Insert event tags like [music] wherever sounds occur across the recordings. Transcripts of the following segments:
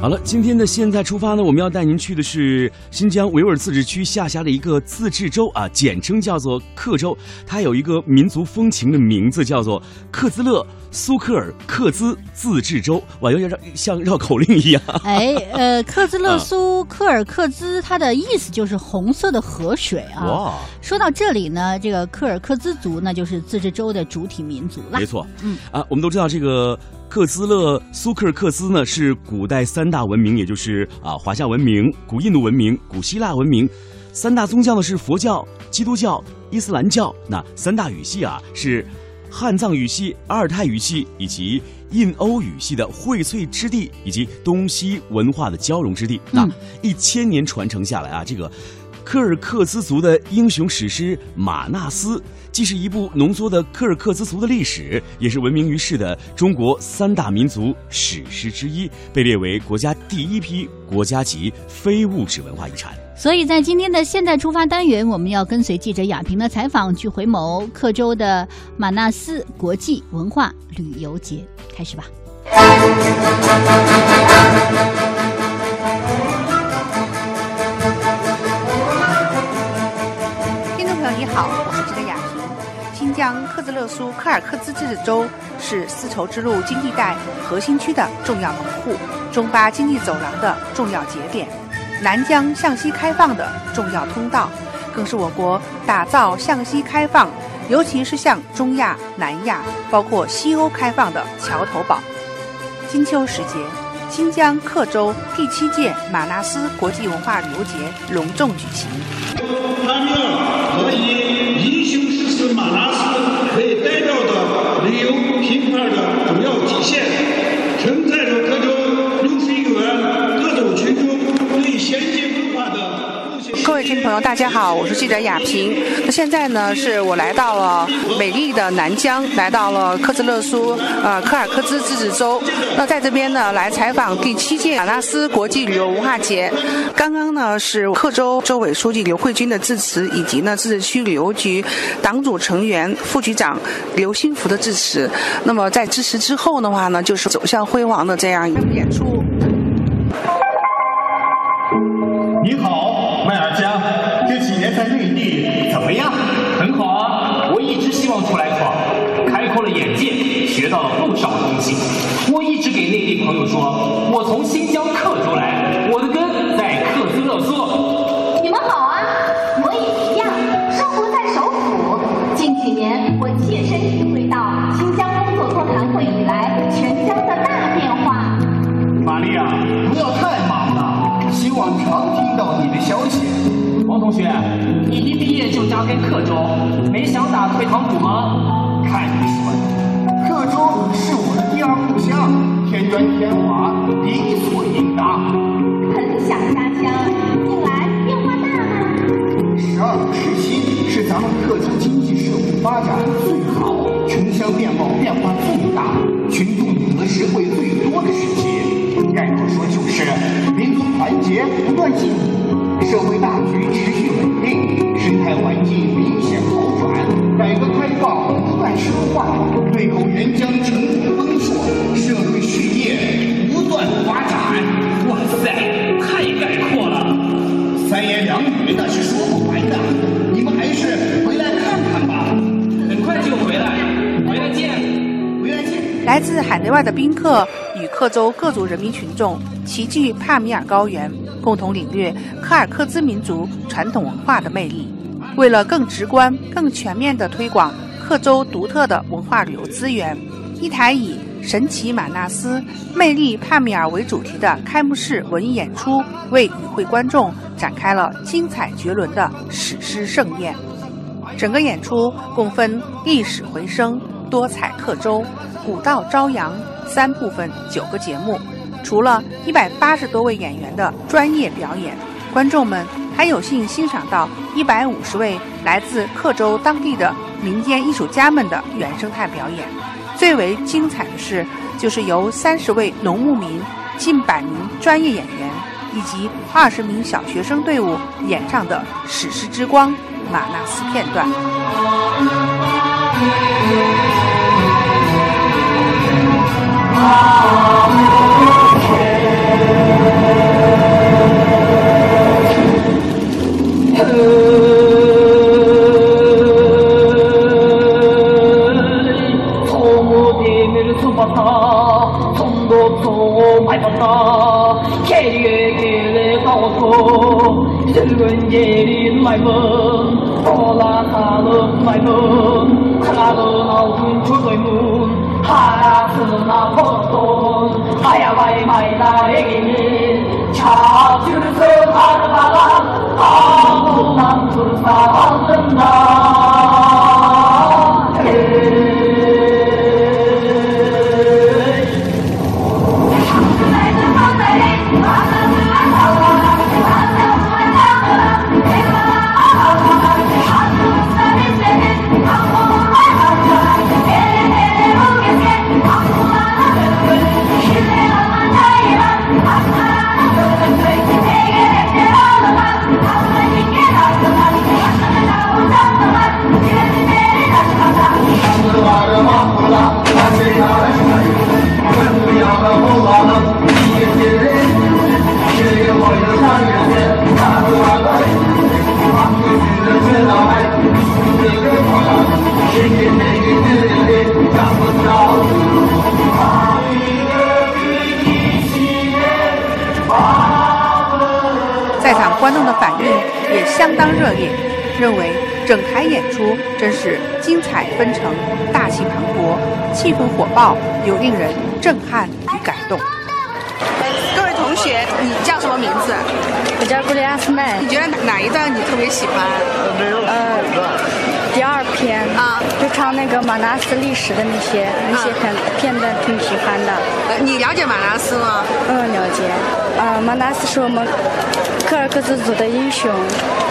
好了，今天的现在出发呢，我们要带您去的是新疆维吾尔自治区下辖的一个自治州啊，简称叫做克州。它有一个民族风情的名字，叫做克孜勒苏克尔克孜自治州。哇，有点绕像绕口令一样。[laughs] 哎，呃，克孜勒苏克尔克孜，它的意思就是红色的河水啊。哇，说到这里呢，这个克尔克孜族那就是自治州的主体民族了。没错，嗯啊，我们都知道这个。克孜勒苏克尔克孜呢，是古代三大文明，也就是啊华夏文明、古印度文明、古希腊文明。三大宗教呢是佛教、基督教、伊斯兰教。那三大语系啊是汉藏语系、阿尔泰语系以及印欧语系的荟萃之地，以及东西文化的交融之地。那一千年传承下来啊，这个科尔克孜族的英雄史诗《马纳斯》。既是一部浓缩的柯尔克孜族的历史，也是闻名于世的中国三大民族史诗之一，被列为国家第一批国家级非物质文化遗产。所以在今天的现代出发单元，我们要跟随记者亚平的采访，去回眸克州的马纳斯国际文化旅游节。开始吧。新疆克孜勒苏柯尔克孜自治州是丝绸之路经济带核心区的重要门户，中巴经济走廊的重要节点，南疆向西开放的重要通道，更是我国打造向西开放，尤其是向中亚、南亚，包括西欧开放的桥头堡。金秋时节，新疆克州第七届马纳斯国际文化旅游节隆重举行。马拉大家好，我是记者亚平。那现在呢，是我来到了美丽的南疆，来到了克孜勒苏呃柯尔克孜自治州。那在这边呢，来采访第七届马纳斯国际旅游文化节。刚刚呢，是克州州委书记刘慧君的致辞，以及呢自治区旅游局党组成员副局长刘新福的致辞。那么在致辞之后的话呢，就是走向辉煌的这样一个演出。地朋友说，我从新疆克州来，我的根在克孜勒苏。你们好啊，我也一样，生活在首府。近几年，我切身体会到新疆工作座谈会以来全疆的大变化。玛丽啊，不要太忙了，希望常听到你的消息。王同学，你一毕业就扎根克州，没想打退堂鼓吗？看你说的，克州是我的第二故乡，天砖天华，理所应当。很想家乡，近来变化大吗？十二个时期是咱们克州经济社会发展最好、城乡面貌变化最大、群众得实惠最多的时期。概括说就是：民族团结不断进步，社会大局持续稳定，生态环境明显好转，改革开放不断深化，对口援疆来。自海内外的宾客与克州各族人民群众齐聚帕米尔高原，共同领略柯尔克孜民族传统文化的魅力。为了更直观、更全面地推广克州独特的文化旅游资源，一台以“神奇马纳斯，魅力帕米尔”为主题的开幕式文艺演出，为与会观众展开了精彩绝伦的史诗盛宴。整个演出共分历史回声、多彩克州。古道朝阳三部分九个节目，除了一百八十多位演员的专业表演，观众们还有幸欣赏到一百五十位来自克州当地的民间艺术家们的原生态表演。最为精彩的是，就是由三十位农牧民、近百名专业演员以及二十名小学生队伍演唱的史诗之光马纳斯片段。啊嘿嘿嘿嘿嘿嘿嘿嘿嘿嘿嘿嘿嘿嘿嘿嘿嘿开月开来高头，新闻夜里来问，认为整台演出真是精彩纷呈、大气磅礴、气氛火爆，又令人震撼与感动。各位同学，你叫什么名字？我叫布里亚斯奈。你觉得哪一段你特别喜欢？呃，第二篇啊，就唱那个马纳斯历史的那些那些很片段，挺喜欢的。呃，你了解马纳斯吗？嗯，了解。呃，马纳斯是我们科尔克孜族的英雄。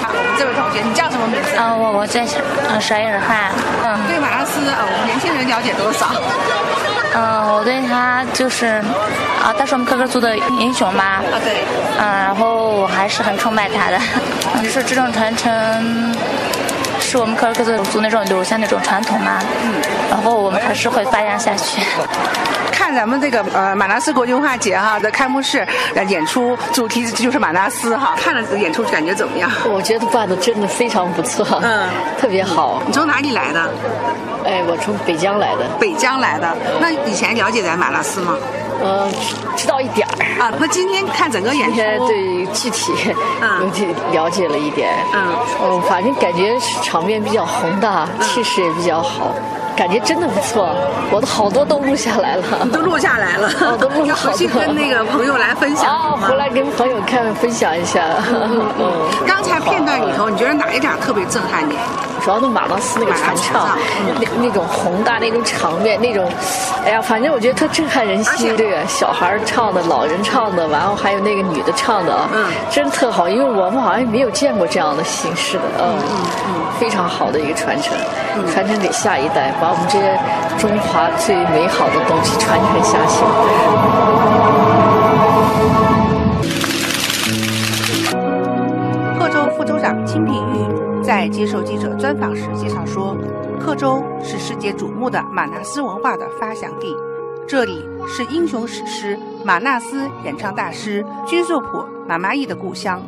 好，我们这位同学，你叫什么名字？嗯，我我在嗯沙伊尔汗。嗯，对马拉斯，呃，我们年轻人了解多少？嗯，我对他就是啊，他是我们科克族的英雄嘛。啊，对。嗯，然后我还是很崇拜他的，你 [laughs] 是这种传承是我们科尔克族那种留下那种传统嘛。嗯。然后我们还是会发扬下去。[laughs] 看咱们这个呃马纳斯国际文化节哈的开幕式呃演出，主题就是马纳斯哈。看了演出感觉怎么样？我觉得办的真的非常不错，嗯，特别好。你从哪里来的？哎，我从北疆来的。北疆来的，那以前了解咱马纳斯吗？呃，知道一点儿啊。那今天看整个演出，对具体嗯有点了解了一点。嗯，嗯，反正感觉场面比较宏大，气势也比较好。感觉真的不错，我的好多都录下来了，你都录下来了，[laughs] 哦，都录好回去跟那个朋友来分享啊，回来跟朋友看分享一下。嗯，刚才片段里头，你觉得哪一点特别震撼你？主要那马纳斯那个传唱，那那种宏大那种场面，那种，哎呀，反正我觉得特震撼人心。对，小孩唱的，老人唱的，然后还有那个女的唱的啊，嗯，真特好，因为我们好像没有见过这样的形式的，嗯嗯嗯，非常好的一个传承，传承给下一代，把我们这些中华最美好的东西传承下去。在接受记者专访时介绍说，克州是世界瞩目的马纳斯文化的发祥地，这里是英雄史诗马纳斯演唱大师居素普马玛义的故乡。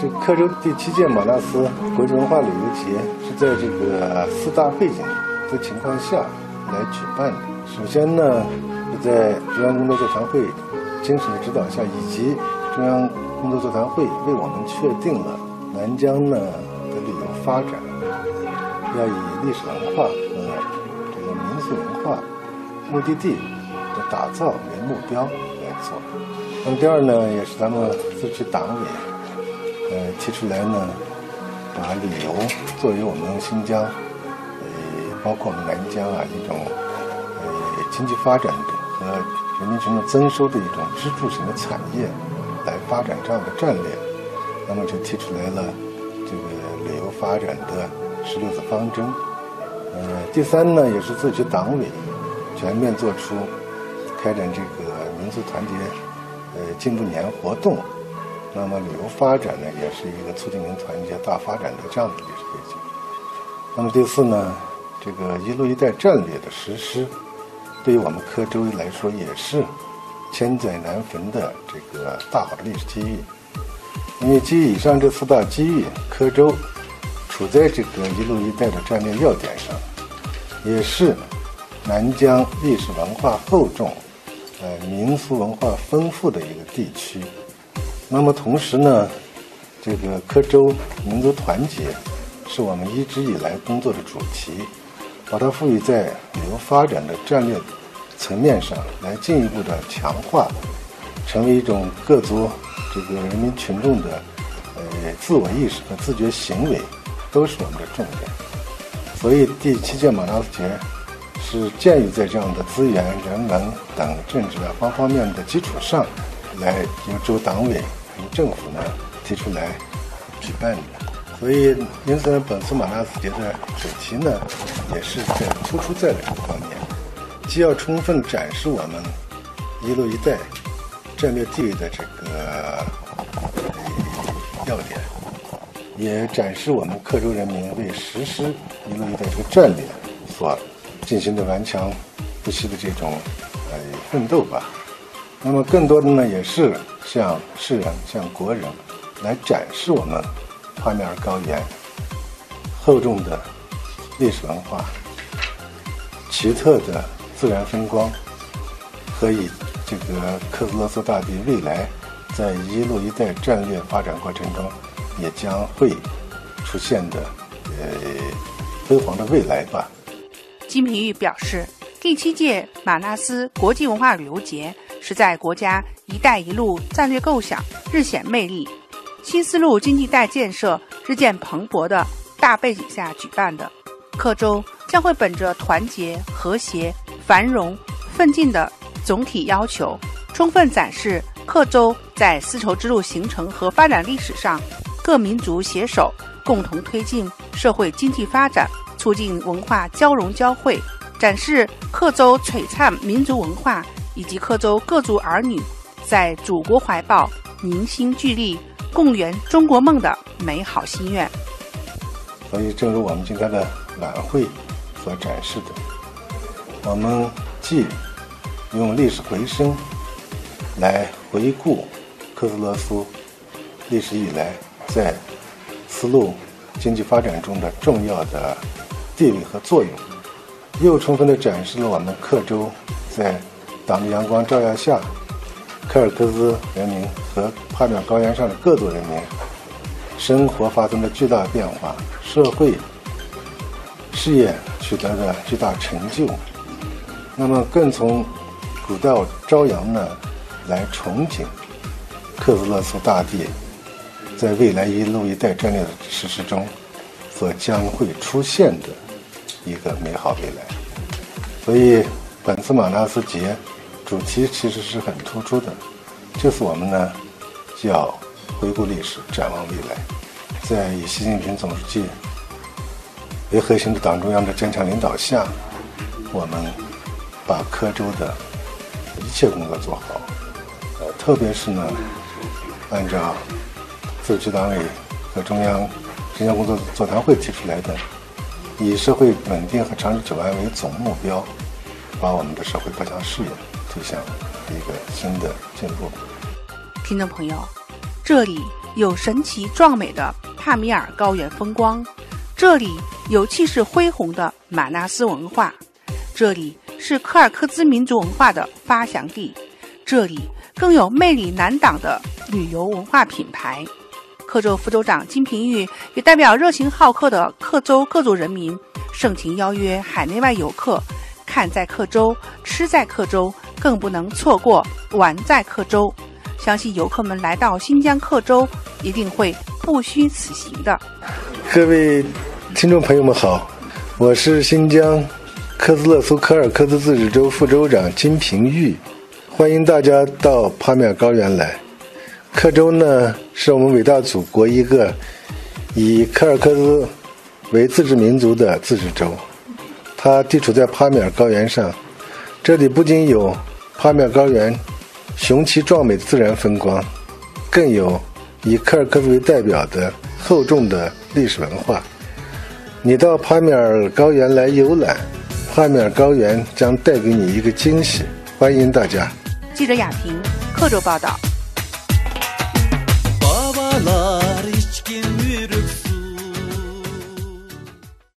这克州第七届马纳斯国际文化旅游节是在这个四大背景的情况下来举办的。首先呢，是在中央工作座谈会精神的指导下，以及中央工作座谈会为我们确定了南疆呢发展要以历史文化和这个民俗文化目的地的打造为目标来做。那么第二呢，也是咱们自治区党委。呃，提出来呢，把旅游作为我们新疆，呃，包括我们南疆啊一种呃经济发展和人民群众增收的一种支柱型的产业来发展这样的战略，那么就提出来了这个发展的十六字方针。呃，第三呢，也是自治区党委全面做出开展这个民族团结呃进步年活动。那么旅游发展呢，也是一个促进人团结大发展的这样的历史背景。那么第四呢，这个“一路一带”战略的实施，对于我们科州来说也是千载难逢的这个大好的历史机遇。因为基于以上这四大机遇，科州处在这个“一路一带”的战略要点上，也是南疆历史文化厚重、呃民俗文化丰富的一个地区。那么同时呢，这个科州民族团结是我们一直以来工作的主题，把它赋予在旅游发展的战略层面上来进一步的强化，成为一种各族这个人民群众的呃自我意识和自觉行为，都是我们的重点。所以第七届马拉斯节是建议在这样的资源、人文等政治啊方方面面的基础上，来由州党委。政府呢提出来举办的，所以因此呢本次马纳斯节的主题呢，也是在突出在两个方面，既要充分展示我们一路一带战略地位的这个要点，也展示我们克州人民为实施一路一带这个战略所进行的顽强不息的这种呃奋斗吧。那么更多的呢，也是向世人、向国人来展示我们帕米尔高原厚重的历史文化、奇特的自然风光，和以这个克孜勒斯大地未来在一路一带战略发展过程中也将会出现的呃辉煌的未来吧。金平玉表示，第七届马纳斯国际文化旅游节。是在国家“一带一路”战略构想日显魅力、新丝路经济带建设日渐蓬勃的大背景下举办的。克州将会本着团结、和谐、繁荣、奋进的总体要求，充分展示克州在丝绸之路形成和发展历史上各民族携手共同推进社会经济发展，促进文化交融交汇，展示克州璀璨民族文化。以及克州各族儿女在祖国怀抱凝心聚力，共圆中国梦的美好心愿。所以，正如我们今天的晚会所展示的，我们既用历史回声来回顾科斯勒苏历史以来在丝路经济发展中的重要的地位和作用，又充分的展示了我们克州在党的阳光照耀下，柯尔克孜人民和帕米尔高原上的各族人民生活发生的巨大变化，社会事业取得的巨大成就。那么，更从古道朝阳呢，来憧憬克孜勒苏大地在未来一路一带战略的实施中所将会出现的一个美好未来。所以，本次马纳斯节。主题其实是很突出的，就是我们呢，要回顾历史，展望未来，在以习近平总书记为核心的党中央的坚强领导下，我们把科州的一切工作做好，呃，特别是呢，按照自治区党委和中央新疆工作座谈会提出来的，以社会稳定和长治久安为总目标，把我们的社会各项事业。推向一个新的进步。听众朋友，这里有神奇壮美的帕米尔高原风光，这里有气势恢宏的马纳斯文化，这里是柯尔克孜民族文化的发祥地，这里更有魅力难挡的旅游文化品牌。克州副州长金平玉也代表热情好客的克州各族人民，盛情邀约海内外游客，看在克州，吃在克州。更不能错过玩在克州，相信游客们来到新疆克州一定会不虚此行的。各位听众朋友们好，我是新疆科兹勒苏柯尔克孜自治州副州长金平玉，欢迎大家到帕米尔高原来。克州呢是我们伟大祖国一个以柯尔克孜为自治民族的自治州，它地处在帕米尔高原上，这里不仅有帕米尔高原雄奇壮美的自然风光，更有以柯尔克孜为代表的厚重的历史文化。你到帕米尔高原来游览，帕米尔高原将带给你一个惊喜。欢迎大家。记者亚平，克州报道。yalan